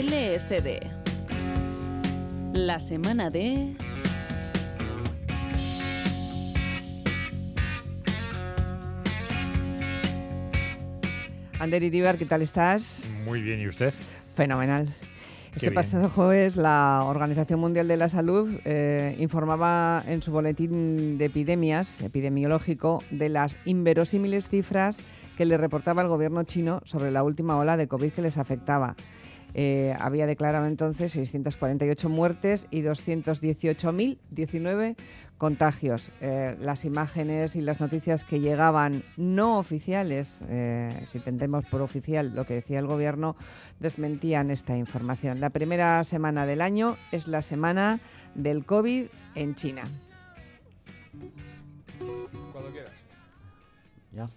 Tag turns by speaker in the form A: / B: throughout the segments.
A: LSD. La semana de...
B: Ander Iribar, ¿qué tal estás?
C: Muy bien, ¿y usted?
B: Fenomenal. Este pasado jueves la Organización Mundial de la Salud eh, informaba en su boletín de epidemias epidemiológico de las inverosímiles cifras que le reportaba el gobierno chino sobre la última ola de COVID que les afectaba. Eh, había declarado entonces 648 muertes y 218.019 contagios. Eh, las imágenes y las noticias que llegaban no oficiales, eh, si tendremos por oficial lo que decía el gobierno, desmentían esta información. La primera semana del año es la semana del COVID en China.
C: Cuando quieras.
D: ¿Ya?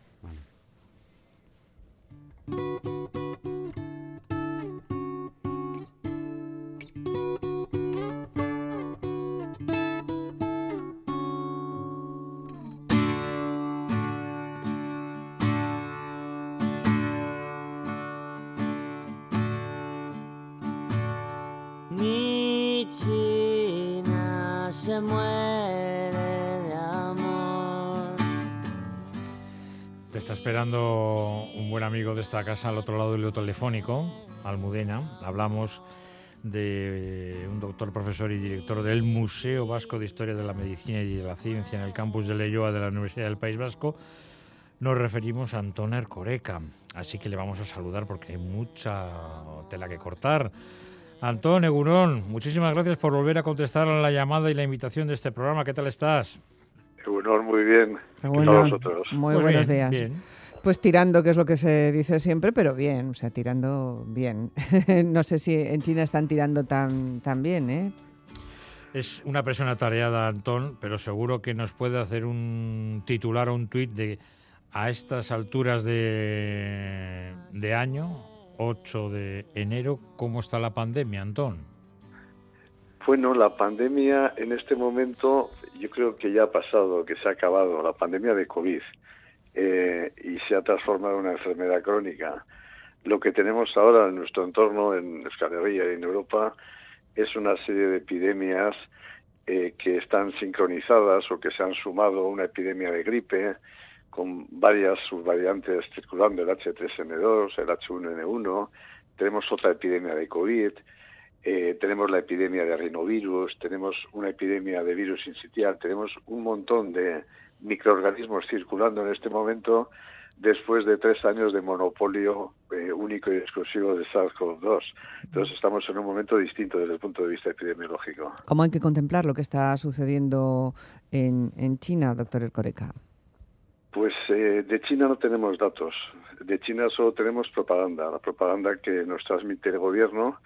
D: Se muere de amor.
C: Te está esperando un buen amigo de esta casa al otro lado del telefónico, Almudena. Hablamos de un doctor, profesor y director del Museo Vasco de Historia de la Medicina y de la Ciencia en el campus de Leyoa de la Universidad del País Vasco. Nos referimos a Antón Ercoreca, así que le vamos a saludar porque hay mucha tela que cortar. Antón Egunon, muchísimas gracias por volver a contestar a la llamada y la invitación de este programa. ¿Qué tal estás?
E: Egunon, muy bien.
B: Muy pues buenos días. Pues tirando, que es lo que se dice siempre, pero bien, o sea, tirando bien. no sé si en China están tirando tan, tan bien, ¿eh?
C: Es una persona tareada, Antón, pero seguro que nos puede hacer un titular o un tuit de a estas alturas de, de año, 8 de enero. ¿Cómo está la pandemia, Antón?
E: Bueno, la pandemia en este momento yo creo que ya ha pasado, que se ha acabado, la pandemia de COVID, eh, y se ha transformado en una enfermedad crónica. Lo que tenemos ahora en nuestro entorno, en Euskal y en Europa, es una serie de epidemias eh, que están sincronizadas o que se han sumado a una epidemia de gripe, con varias subvariantes circulando, el H3N2, el H1N1, tenemos otra epidemia de COVID, eh, tenemos la epidemia de rinovirus, tenemos una epidemia de virus incitial, tenemos un montón de microorganismos circulando en este momento después de tres años de monopolio eh, único y exclusivo de SARS-CoV-2. Entonces estamos en un momento distinto desde el punto de vista epidemiológico.
B: ¿Cómo hay que contemplar lo que está sucediendo en, en China, doctor Ercoreca?
E: Pues eh, de China no tenemos datos. De China solo tenemos propaganda, la propaganda que nos transmite el gobierno,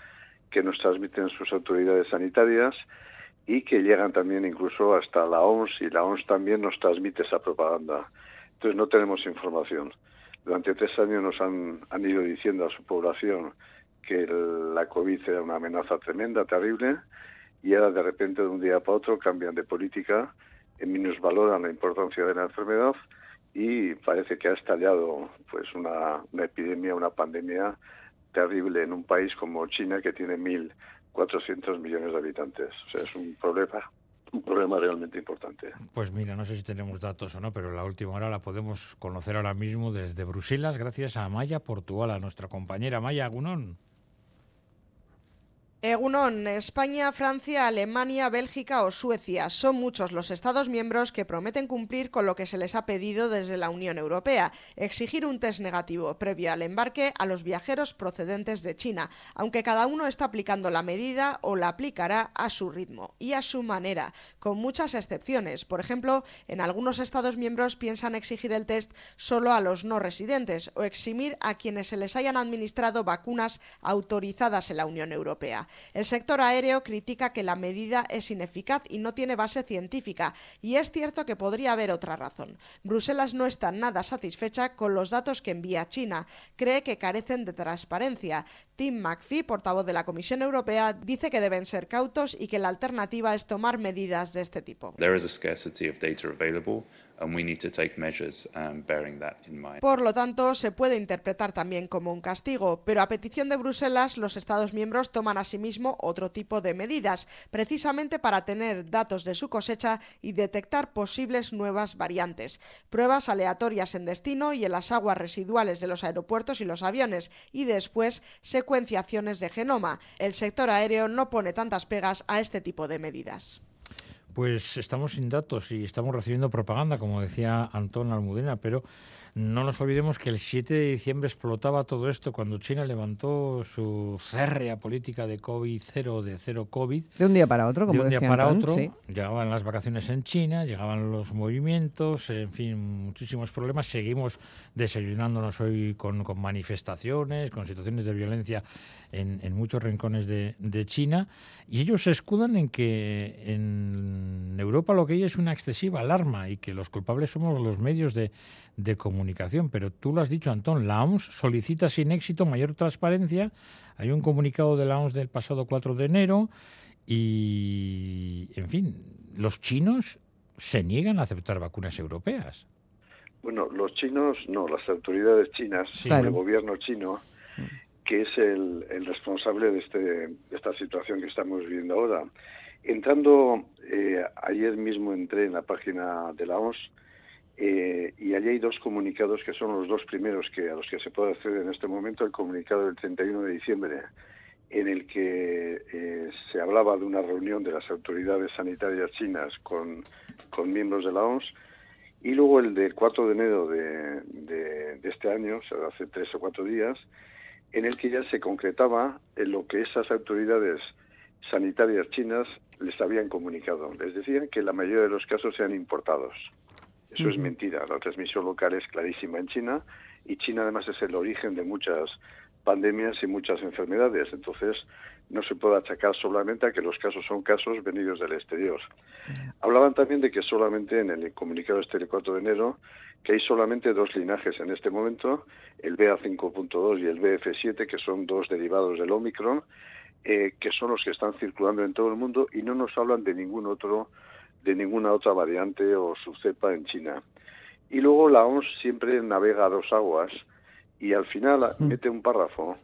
E: que nos transmiten sus autoridades sanitarias y que llegan también incluso hasta la OMS y la OMS también nos transmite esa propaganda. Entonces no tenemos información. Durante tres años nos han, han ido diciendo a su población que la COVID era una amenaza tremenda, terrible, y ahora de repente de un día para otro cambian de política, minusvaloran la importancia de la enfermedad y parece que ha estallado pues una, epidemia, una pandemia terrible en un país como China que tiene 1.400 millones de habitantes. O sea, es un problema un problema realmente importante.
C: Pues mira, no sé si tenemos datos o no, pero la última hora la podemos conocer ahora mismo desde Bruselas gracias a Maya Portugal, a nuestra compañera Maya Gunón.
F: Egunon, España, Francia, Alemania, Bélgica o Suecia son muchos los Estados miembros que prometen cumplir con lo que se les ha pedido desde la Unión Europea, exigir un test negativo previo al embarque a los viajeros procedentes de China, aunque cada uno está aplicando la medida o la aplicará a su ritmo y a su manera, con muchas excepciones. Por ejemplo, en algunos Estados miembros piensan exigir el test solo a los no residentes o eximir a quienes se les hayan administrado vacunas autorizadas en la Unión Europea. El sector aéreo critica que la medida es ineficaz y no tiene base científica, y es cierto que podría haber otra razón. Bruselas no está nada satisfecha con los datos que envía China, cree que carecen de transparencia, Tim McPhee, portavoz de la Comisión Europea, dice que deben ser cautos y que la alternativa es tomar medidas de este tipo. Por lo tanto, se puede interpretar también como un castigo, pero a petición de Bruselas, los Estados miembros toman asimismo otro tipo de medidas, precisamente para tener datos de su cosecha y detectar posibles nuevas variantes. Pruebas aleatorias en destino y en las aguas residuales de los aeropuertos y los aviones, y después secuenciaciones de genoma. El sector aéreo no pone tantas pegas a este tipo de medidas.
C: Pues estamos sin datos y estamos recibiendo propaganda, como decía Antón Almudena, pero no nos olvidemos que el 7 de diciembre explotaba todo esto cuando China levantó su férrea política de COVID-0, de cero COVID.
B: De un día para otro, como
C: De un
B: día
C: para
B: otro.
C: Llegaban las vacaciones en China, llegaban los movimientos, en fin, muchísimos problemas. Seguimos desayunándonos hoy con, manifestaciones, con situaciones de violencia en, muchos rincones de, de, China. Y ellos se escudan en que en Europa lo que hay es una excesiva alarma y que los culpables somos los medios de de comunicación. Pero tú lo has dicho, Antón, la OMS solicita sin éxito mayor transparencia. Hay un comunicado de la OMS del pasado 4 de enero y, en fin, los chinos se niegan a aceptar vacunas europeas.
E: Bueno, los chinos, no, las autoridades chinas, el gobierno chino, que es el, responsable de, este, de esta situación que estamos viviendo ahora. Entrando, eh, ayer mismo entré en la página de la OMS, eh, y allí hay dos comunicados que son los dos primeros que a los que se puede acceder en este momento. El comunicado del 31 de diciembre, en el que eh, se hablaba de una reunión de las autoridades sanitarias chinas con, miembros de la OMS, y luego el del 4 de enero de, este año, o sea, hace tres o cuatro días, en el que ya se concretaba en lo que esas autoridades sanitarias chinas les habían comunicado. Les decían que la mayoría de los casos sean importados. Eso es mentira. La transmisión local es clarísima en China y China además es el origen de muchas pandemias y muchas enfermedades. Entonces, no se puede achacar solamente a que los casos son casos venidos del exterior. Hablaban también de que solamente en el comunicado este del 4 de enero, que hay solamente dos linajes en este momento, el BA5.2 y el BF7, que son dos derivados del Omicron, eh, que son los que están circulando en todo el mundo y no nos hablan de ningún otro de ninguna otra variante o subcepa en China. Y luego la OMS siempre navega a dos aguas y al final mm. mete un párrafo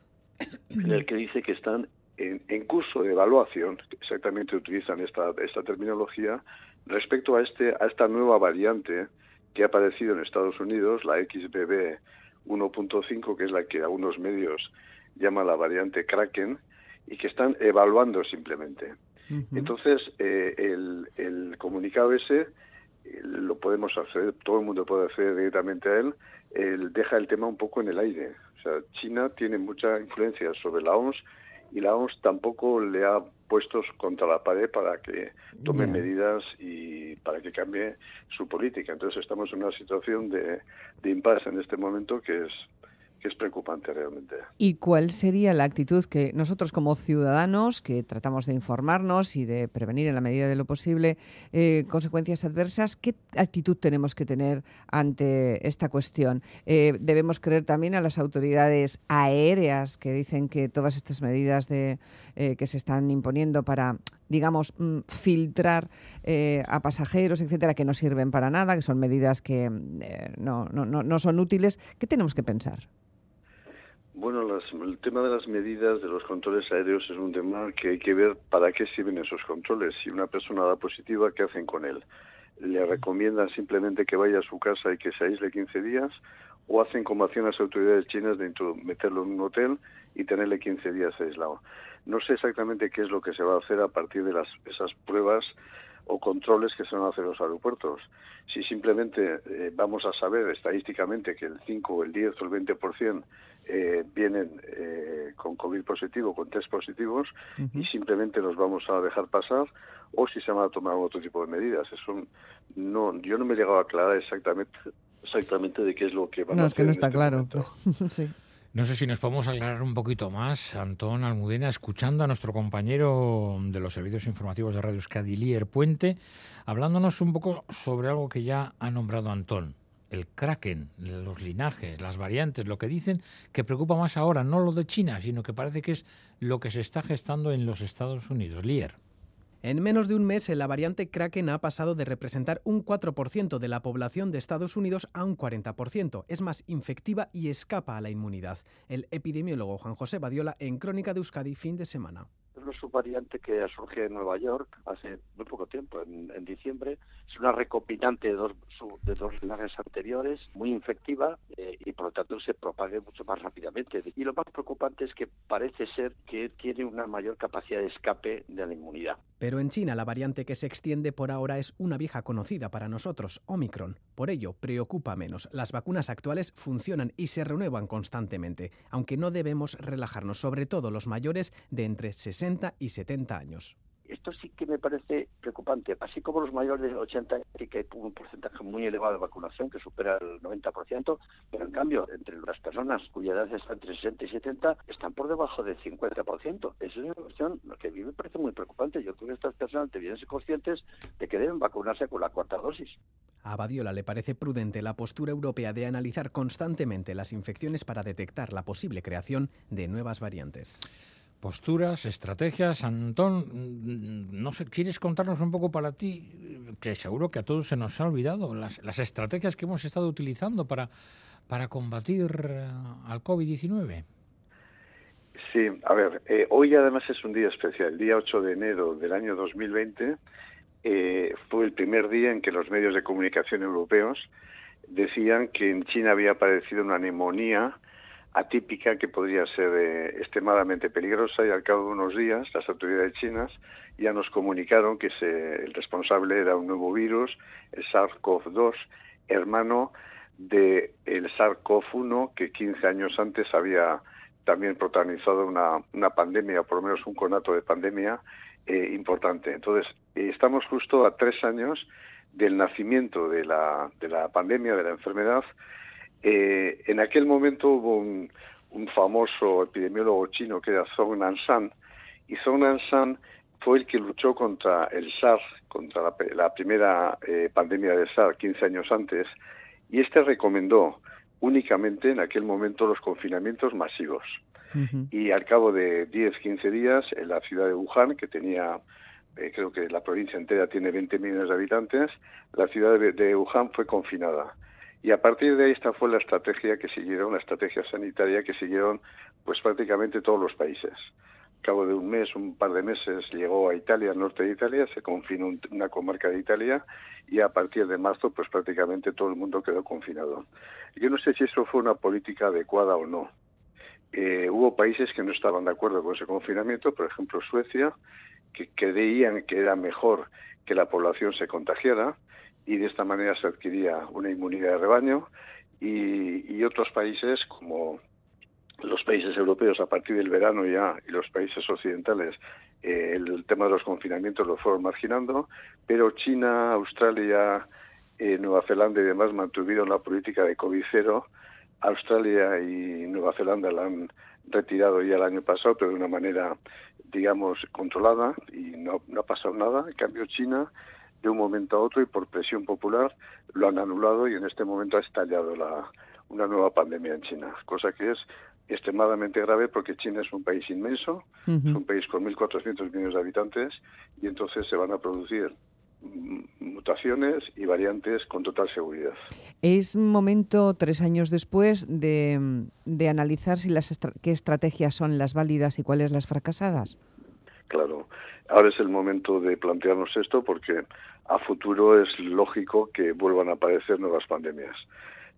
E: en el que dice que están en, curso de evaluación, exactamente utilizan esta, esta terminología, respecto a, este, a esta nueva variante que ha aparecido en Estados Unidos, la XBB 1.5, que es la que algunos medios llaman la variante Kraken, y que están evaluando simplemente. Entonces, eh, el, comunicado ese eh, lo podemos hacer, todo el mundo puede hacer directamente a él, él deja el tema un poco en el aire. O sea, China tiene mucha influencia sobre la OMS y la OMS tampoco le ha puesto contra la pared para que tome medidas y para que cambie su política. Entonces estamos en una situación de, de impasse en este momento que es que es preocupante realmente.
B: ¿Y cuál sería la actitud que nosotros como ciudadanos, que tratamos de informarnos y de prevenir en la medida de lo posible eh, consecuencias adversas, qué actitud tenemos que tener ante esta cuestión? Eh, debemos creer también a las autoridades aéreas que dicen que todas estas medidas de, eh, que se están imponiendo para digamos, mm, filtrar a pasajeros, etcétera, que no sirven para nada, que son medidas que no, no, no son útiles. ¿Qué tenemos que pensar?
E: Bueno, el tema de las medidas de los controles aéreos es un tema que hay que ver para qué sirven esos controles. Si una persona da positiva, ¿qué hacen con él? ¿Le recomiendan simplemente que vaya a su casa y que se aísle 15 días? ¿O hacen como hacían las autoridades chinas de meterlo en un hotel y tenerle 15 días aislado? No sé exactamente qué es lo que se va a hacer a partir de las, esas pruebas o controles que se van a hacer los aeropuertos. Si simplemente eh, vamos a saber estadísticamente que el 5, el 10 o el 20% eh, vienen eh, con COVID positivo, con test positivos, y simplemente los vamos a dejar pasar, o si se van a tomar otro tipo de medidas. Eso no, yo no me he llegado a aclarar exactamente, exactamente de qué es lo que van
B: a
E: hacer.
B: No, es que no está
E: este
B: claro. sí.
C: No sé si nos podemos aclarar un poquito más, Antón Almudena, escuchando a nuestro compañero de los servicios informativos de Radio Euskadi, Lier Puente, hablándonos un poco sobre algo que ya ha nombrado Antón, el kraken, los linajes, las variantes, lo que dicen que preocupa más ahora, no lo de China, sino que parece que es lo que se está gestando en los Estados Unidos. Lier.
G: En menos de un mes, la variante Kraken ha pasado de representar un 4% de la población de Estados Unidos a un 40%. Es más infectiva y escapa a la inmunidad. El epidemiólogo Juan José Badiola en Crónica de Euskadi fin de semana
H: es una subvariante que surgido en Nueva York hace muy poco tiempo, en, diciembre. Es una recopilante de dos, de dos anteriores, muy infectiva eh, y por lo tanto se propague mucho más rápidamente. Y lo más preocupante es que parece ser que tiene una mayor capacidad de escape de la inmunidad.
G: Pero en China la variante que se extiende por ahora es una vieja conocida para nosotros, Omicron. Por ello, preocupa menos. Las vacunas actuales funcionan y se renuevan constantemente, aunque no debemos relajarnos, sobre todo los mayores de entre 60 y 70 años.
H: Esto sí que me parece preocupante. Así como los mayores de 80 sí que hay un porcentaje muy elevado de vacunación que supera el 90%, pero en cambio entre las personas cuya edad está entre 60 y 70 están por debajo del 50%. Esa es una cuestión que a mí me parece muy preocupante. Yo creo que estas personas deben ser conscientes de que deben vacunarse con la cuarta dosis.
G: A Badiola le parece prudente la postura europea de analizar constantemente las infecciones para detectar la posible creación de nuevas variantes
C: posturas, estrategias. Antón, no sé, ¿quieres contarnos un poco para ti, que seguro que a todos se nos ha olvidado, las, estrategias que hemos estado utilizando para, para combatir eh, al COVID-19?
E: Sí, a ver, eh, hoy además es un día especial. El día 8 de enero del año 2020 eh, fue el primer día en que los medios de comunicación europeos decían que en China había aparecido una neumonía atípica que podría ser eh, extremadamente peligrosa y al cabo de unos días las autoridades chinas ya nos comunicaron que el responsable era un nuevo virus, el SARS-CoV-2, hermano del el SARS-CoV-1 que 15 años antes había también protagonizado una, una pandemia, por lo menos un conato de pandemia eh, importante. Entonces, eh, estamos justo a tres años del nacimiento de la, de la pandemia, de la enfermedad, eh, en aquel momento hubo un, famoso epidemiólogo chino que era Zhong Nanshan, y Zhong Nanshan fue el que luchó contra el SARS, contra la, primera eh, pandemia de SARS 15 años antes, y este recomendó únicamente en aquel momento los confinamientos masivos. Y al cabo de 10, 15 días, en la ciudad de Wuhan, que tenía, eh, creo que la provincia entera tiene 20 millones de habitantes, la ciudad de Wuhan fue confinada. Y a partir de ahí esta fue la estrategia que siguieron, la estrategia sanitaria que siguieron pues prácticamente todos los países. Al cabo de un mes, un par de meses, llegó a Italia, al norte de Italia, se confinó una comarca de Italia y a partir de marzo pues prácticamente todo el mundo quedó confinado. Yo no sé si eso fue una política adecuada o no. Eh, hubo países que no estaban de acuerdo con ese confinamiento, por ejemplo Suecia, que creían que era mejor que la población se contagiara y de esta manera se adquiría una inmunidad de rebaño y, otros países como los países europeos a partir del verano ya y los países occidentales eh, el tema de los confinamientos lo fueron marginando, pero China, Australia, eh, Nueva Zelanda y demás mantuvieron la política de COVID cero. Australia y Nueva Zelanda la han retirado ya el año pasado, pero de una manera, digamos, controlada y no, no ha pasado nada. En cambio, China de un momento a otro y por presión popular lo han anulado y en este momento ha estallado la, una nueva pandemia en China, cosa que es extremadamente grave porque China es un país inmenso, es un país con 1.400 millones de habitantes y entonces se van a producir mutaciones y variantes con total seguridad.
B: Es momento, tres años después, de, de analizar si las qué estrategias son las válidas y cuáles las fracasadas.
E: Claro, ahora es el momento de plantearnos esto porque a futuro es lógico que vuelvan a aparecer nuevas pandemias.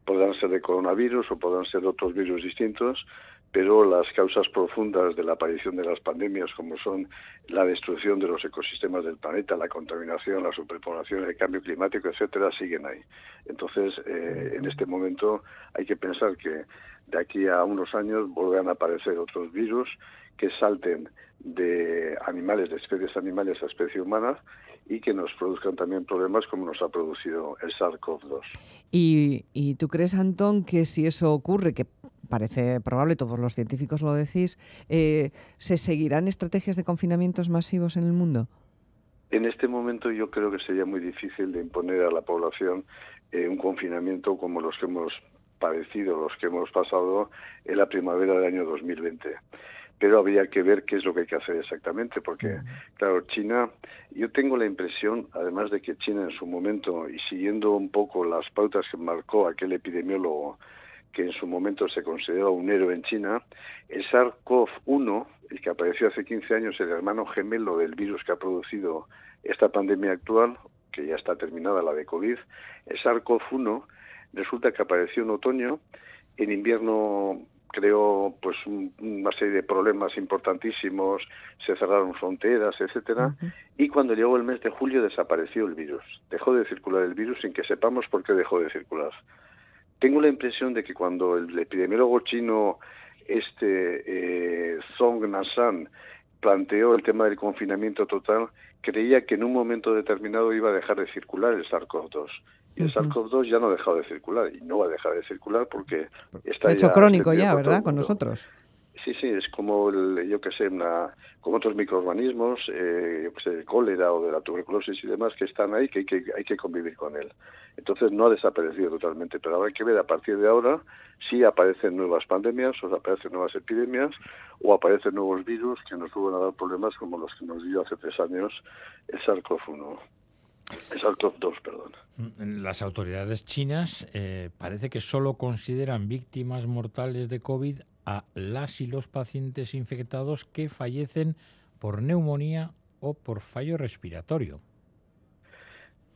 E: Podrán ser de coronavirus o podrán ser otros virus distintos, pero las causas profundas de la aparición de las pandemias, como son la destrucción de los ecosistemas del planeta, la contaminación, la superpoblación, el cambio climático, etcétera, siguen ahí. Entonces, eh, en este momento hay que pensar que de aquí a unos años vuelvan a aparecer otros virus que salten de animales, de especies animales a especies humanas y que nos produzcan también problemas como nos ha producido el SARS-CoV-2.
B: ¿Y, ¿Y tú crees, Antón, que si eso ocurre, que parece probable, todos los científicos lo decís, eh, ¿se seguirán estrategias de confinamientos masivos en el mundo?
E: En este momento yo creo que sería muy difícil de imponer a la población eh, un confinamiento como los que hemos padecido, los que hemos pasado en la primavera del año 2020 pero habría que ver qué es lo que hay que hacer exactamente, porque, claro, China, yo tengo la impresión, además de que China en su momento, y siguiendo un poco las pautas que marcó aquel epidemiólogo que en su momento se consideraba un héroe en China, el SARS-CoV-1, el que apareció hace 15 años, el hermano gemelo del virus que ha producido esta pandemia actual, que ya está terminada la de COVID, el SARS-CoV-1 resulta que apareció en otoño, en invierno creó pues una serie de problemas importantísimos, se cerraron fronteras, etcétera, y cuando llegó el mes de julio desapareció el virus, dejó de circular el virus sin que sepamos por qué dejó de circular. Tengo la impresión de que cuando el epidemiólogo chino este eh, Nasan planteó el tema del confinamiento total, creía que en un momento determinado iba a dejar de circular el SARS-CoV-2 y el SARS-CoV-2 ya no ha dejado de circular y no va a dejar de circular porque
B: está Se ha hecho crónico ya, ¿verdad? Con nosotros.
E: Sí, sí, es como, el, yo que sé, una, como otros microorganismos, eh, yo que sé, el cólera o de la tuberculosis y demás que están ahí, que hay, que hay que convivir con él. Entonces no ha desaparecido totalmente, pero ahora hay que ver a partir de ahora si aparecen nuevas pandemias o aparecen nuevas epidemias o aparecen nuevos virus que nos vuelvan a dar problemas como los que nos dio hace tres años el SARS-CoV-1. SARS-CoV-2, perdón.
C: Mm, las autoridades chinas eh, parece que solo consideran víctimas mortales de COVID a las y los pacientes infectados que fallecen por neumonía o por fallo respiratorio.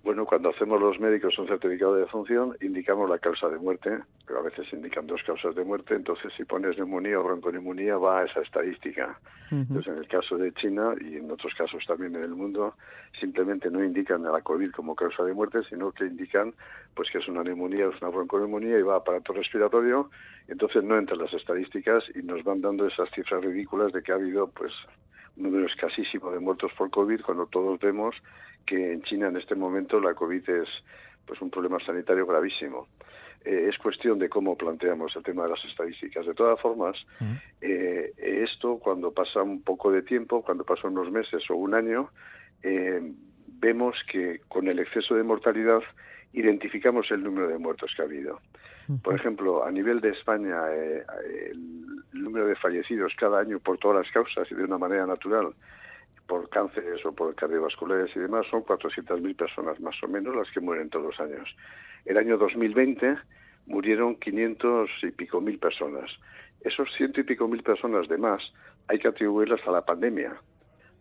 E: Bueno, cuando hacemos los médicos un certificado de defunción, indicamos la causa de muerte, pero a veces indican dos causas de muerte, entonces si pones neumonía o bronconeumonía va a esa estadística. Entonces, en el caso de China y en otros casos también en el mundo, simplemente no indican a la COVID como causa de muerte, sino que indican pues que es una neumonía, es una bronconeumonía y va a aparato respiratorio, entonces no entran las estadísticas y nos van dando esas cifras ridículas de que ha habido pues número escasísimo de muertos por COVID cuando todos vemos que en China en este momento la COVID es pues un problema sanitario gravísimo. Eh, es cuestión de cómo planteamos el tema de las estadísticas. De todas formas, eh, esto cuando pasa un poco de tiempo, cuando pasan unos meses o un año, eh, vemos que con el exceso de mortalidad identificamos el número de muertos que ha habido. Por ejemplo, a nivel de España, el número de fallecidos cada año por todas las causas y de una manera natural por cánceres o por cardiovasculares y demás, son 400.000 personas más o menos las que mueren todos los años. El año 2020 murieron 500 y pico mil personas. Esos ciento y pico mil personas de más hay que atribuirlas a la pandemia.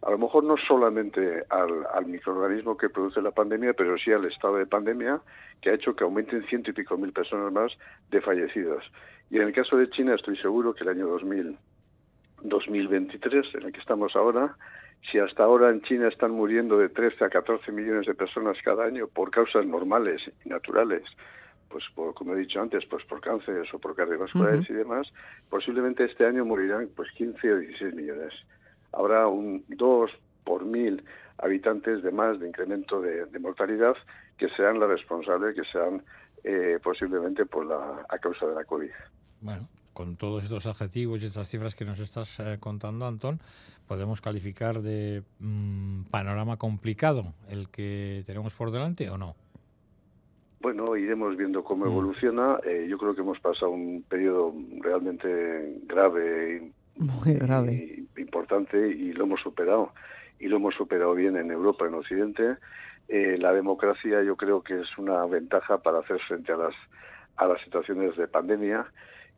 E: A lo mejor no solamente al, al, microorganismo que produce la pandemia, pero sí al estado de pandemia que ha hecho que aumenten ciento y pico mil personas más de fallecidos. Y en el caso de China estoy seguro que el año 2000, 2023, en el que estamos ahora, si hasta ahora en China están muriendo de 13 a 14 millones de personas cada año por causas normales y naturales, pues como he dicho antes, pues por cánceres o por cardiovasculares y demás, posiblemente este año morirán pues 15 o 16 millones. Habrá un 2 por mil habitantes de más de incremento de, mortalidad que sean la responsable, que sean eh, posiblemente por la, a causa de la COVID.
C: Bueno, con todos estos adjetivos y estas cifras que nos estás eh, contando, Antón, podemos calificar de mm, panorama complicado el que tenemos por delante o no?
E: Bueno, iremos viendo cómo evoluciona. Eh, yo creo que hemos pasado un periodo realmente grave,
B: muy grave,
E: importante y lo hemos superado. Y lo hemos superado bien en Europa, en Occidente. Eh, la democracia yo creo que es una ventaja para hacer frente a las a las situaciones de pandemia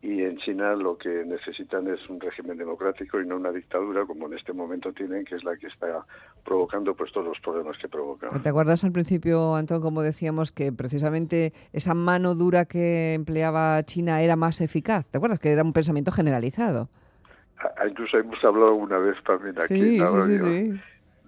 E: y en China lo que necesitan es un régimen democrático y no una dictadura como en este momento tienen, que es la que está provocando pues todos los problemas que provoca.
B: ¿Te acuerdas al principio, Antón, como decíamos que precisamente esa mano dura que empleaba China era más eficaz? ¿Te acuerdas que era un pensamiento generalizado?
E: Incluso hemos hablado una vez también aquí.
B: Sí, sí, sí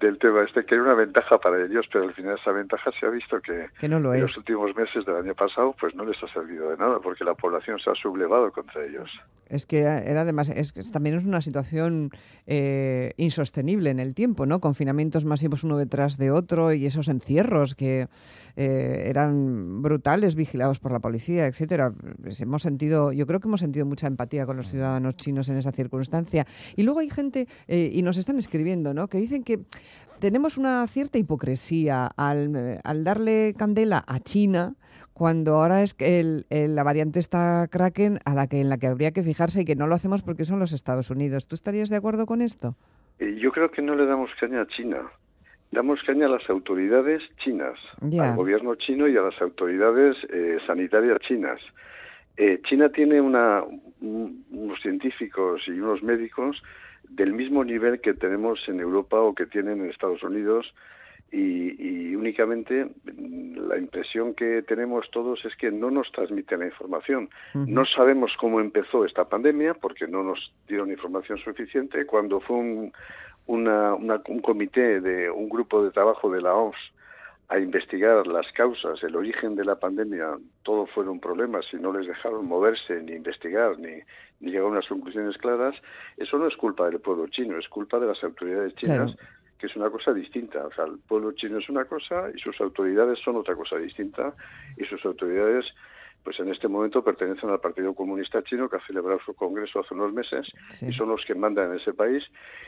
E: del tema este, que era una ventaja para ellos, pero al final esa ventaja se ha visto que,
B: en
E: los últimos meses del año pasado pues no les ha servido de nada, porque la población se ha sublevado contra ellos.
B: Es que era además, es que también es una situación eh, insostenible en el tiempo, ¿no? Confinamientos masivos uno detrás de otro y esos encierros que eh, eran brutales, vigilados por la policía, etcétera. Pues hemos sentido, yo creo que hemos sentido mucha empatía con los ciudadanos chinos en esa circunstancia. Y luego hay gente, eh, y nos están escribiendo, ¿no? Que dicen que tenemos una cierta hipocresía al, eh, al darle candela a China cuando ahora es que el, la variante está Kraken a la que en la que habría que fijarse y que no lo hacemos porque son los Estados Unidos. ¿Tú estarías de acuerdo con esto?
E: Eh, yo creo que no le damos caña a China. Damos caña a las autoridades chinas, al gobierno chino y a las autoridades eh, sanitarias chinas. Eh, China tiene una, unos científicos y unos médicos del mismo nivel que tenemos en Europa o que tienen en Estados Unidos y, únicamente mm, la impresión que tenemos todos es que no nos transmiten la información. No sabemos cómo empezó esta pandemia porque no nos dieron información suficiente. Cuando fue un, un comité de un grupo de trabajo de la OMS a investigar las causas, el origen de la pandemia, todo fueron problemas y no les dejaron moverse, ni investigar, ni, llegar a unas conclusiones claras, eso no es culpa del pueblo chino, es culpa de las autoridades chinas que es una cosa distinta. O sea, el pueblo chino es una cosa y sus autoridades son otra cosa distinta y sus autoridades pues en este momento pertenecen al Partido Comunista Chino que ha celebrado su congreso hace unos meses y son los que mandan en ese país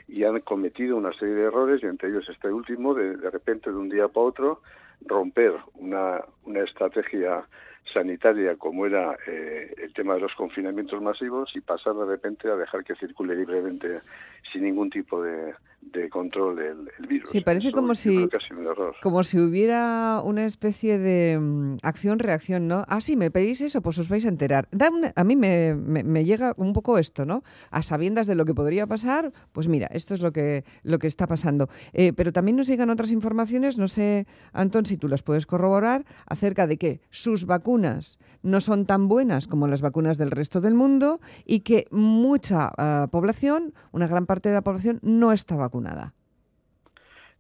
E: y han cometido una serie de errores y entre ellos este último de de repente de un día para otro romper una, una estrategia sanitaria como era eh, el tema de los confinamientos masivos y pasar de repente a dejar que circule libremente sin ningún tipo de, de control el, virus.
B: Sí, parece como si, como si hubiera una especie de mm, acción-reacción, ¿no? Ah, sí, me pedís eso, pues os vais a enterar. a mí me, me, llega un poco esto, ¿no? A sabiendas de lo que podría pasar, pues mira, esto es lo que, lo que está pasando. Eh, pero también nos llegan otras informaciones, no sé, Antón, si tú las puedes corroborar, acerca de que sus vacunas no son tan buenas como las vacunas del resto del mundo y que mucha ah, población, una gran parte de la población, no está vacunada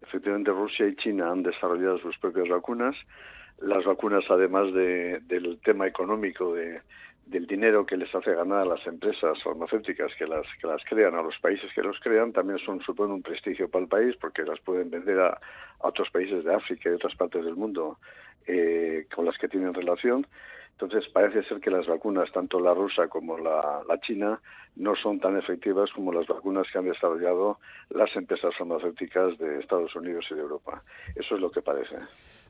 E: Efectivamente, Rusia y China han desarrollado sus propias vacunas. Las vacunas, además del tema económico, de, del dinero que les hace ganar a las empresas farmacéuticas que las, que las crean, a los países que los crean, también son suponen un prestigio para el país porque las pueden vender a, otros países de África y otras partes del mundo eh, con las que tienen relación. Entonces parece ser que las vacunas, tanto la rusa como la, china, no son tan efectivas como las vacunas que han desarrollado las empresas farmacéuticas de Estados Unidos y de Europa. Eso es lo que parece.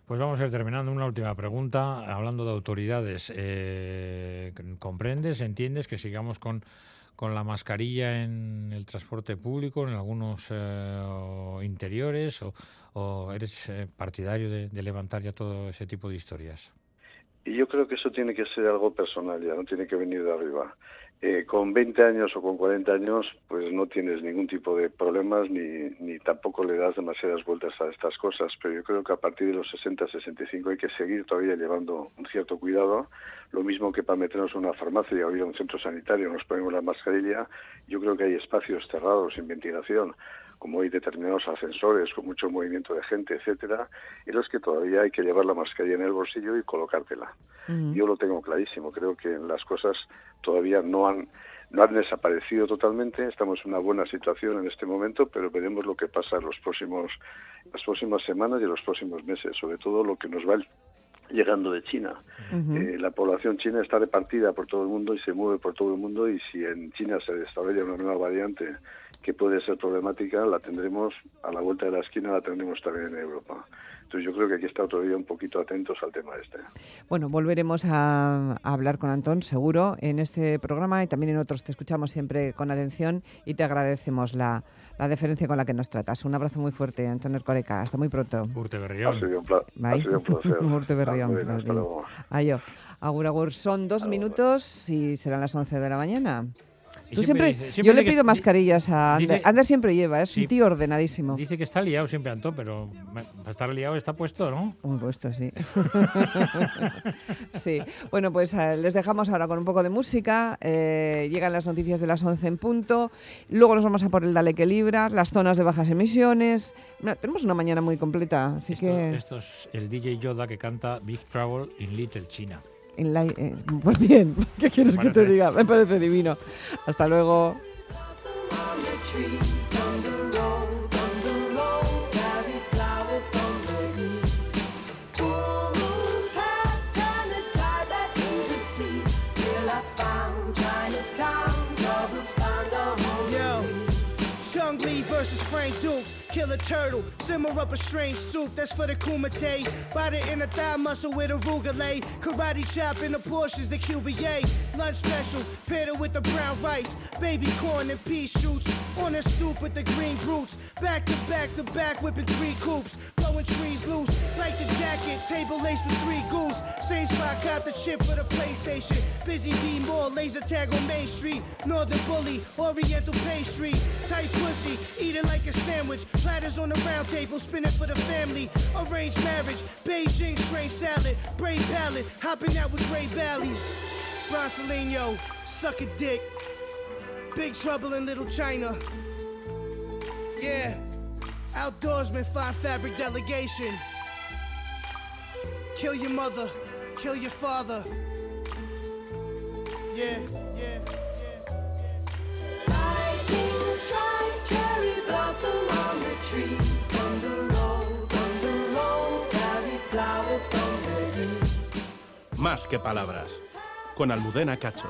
C: Pues vamos a ir terminando. Una última pregunta. Hablando de autoridades, eh, ¿comprendes, entiendes que sigamos con, con la mascarilla en el transporte público, en algunos eh, interiores, o, eres eh, partidario de levantar ya todo ese tipo de historias?
E: Y yo creo que eso tiene que ser algo personal, ya no tiene que venir de arriba. Eh, con 20 años o con 40 años, pues no tienes ningún tipo de problemas ni, ni tampoco le das demasiadas vueltas a estas cosas, pero yo creo que a partir de los 60, 65 hay que seguir todavía llevando un cierto cuidado. Lo mismo que para meternos en una farmacia o ir a un centro sanitario nos ponemos la mascarilla, yo creo que hay espacios cerrados sin ventilación como hay determinados ascensores con mucho movimiento de gente, etcétera, en los que todavía hay que llevar la mascarilla en el bolsillo y colocártela. Yo lo tengo clarísimo, creo que las cosas todavía no han no han desaparecido totalmente, estamos en una buena situación en este momento, pero veremos lo que pasa en los próximos las próximas semanas y en los próximos meses, sobre todo lo que nos va llegando de China. Eh, la población china está repartida por todo el mundo y se mueve por todo el mundo y si en China se desarrolla una nueva variante que puede ser problemática, la tendremos a la vuelta de la esquina, la tendremos también en Europa. Entonces yo creo que aquí está todavía un poquito atentos al tema este.
B: Bueno, volveremos a, hablar con Antón, seguro, en este programa y también en otros. Te escuchamos siempre con atención y te agradecemos la, la deferencia con la que nos tratas. Un abrazo muy fuerte, Antón Ercoreca. Hasta muy pronto.
C: Urte Berrión.
E: Ha sido un, placer.
B: Urte Berrión. Ayo. Agur, agur. Son dos minutos y serán las 11 de la mañana siempre, yo le pido mascarillas a Ander. Ander siempre lleva, es un tío ordenadísimo.
C: Dice que está liado siempre, Antón, pero para estar liado está puesto, ¿no?
B: Un puesto, sí. sí. Bueno, pues eh, les dejamos ahora con un poco de música. Eh, llegan las noticias de las 11 en punto. Luego nos vamos a por el Dale que Libras, las zonas de bajas emisiones. tenemos una mañana muy completa, así que...
C: Esto es el DJ Yoda que canta Big Trouble in Little China.
B: Eh, pues bien, ¿qué quieres que te diga? Me parece divino. Hasta luego.
I: Kill a turtle. Simmer up a strange soup, that's for the kumite. It in the thigh muscle with a rugale. Karate chop in the portions, the QBA. Lunch special, paired it with the brown rice. Baby corn and pea shoots. On the stoop with the green roots. Back to back to back, whipping three coops. Blowing trees loose, like the jacket. Table laced with three goose. Same spot, caught the chip for the PlayStation. Busy bee more, laser tag on Main Street. Northern Bully, Oriental pastry. Tight pussy, eat it like a sandwich. Platters on the round table, spinning for the family. Arranged marriage, Beijing strange salad. Brain palette, hopping out with gray valleys. Bronsolino, suck a dick. Big trouble in Little China. Yeah, outdoorsman, fine fabric delegation. Kill your mother, kill your father. Yeah, yeah.
J: Más que palabras. Con Almudena Cacho.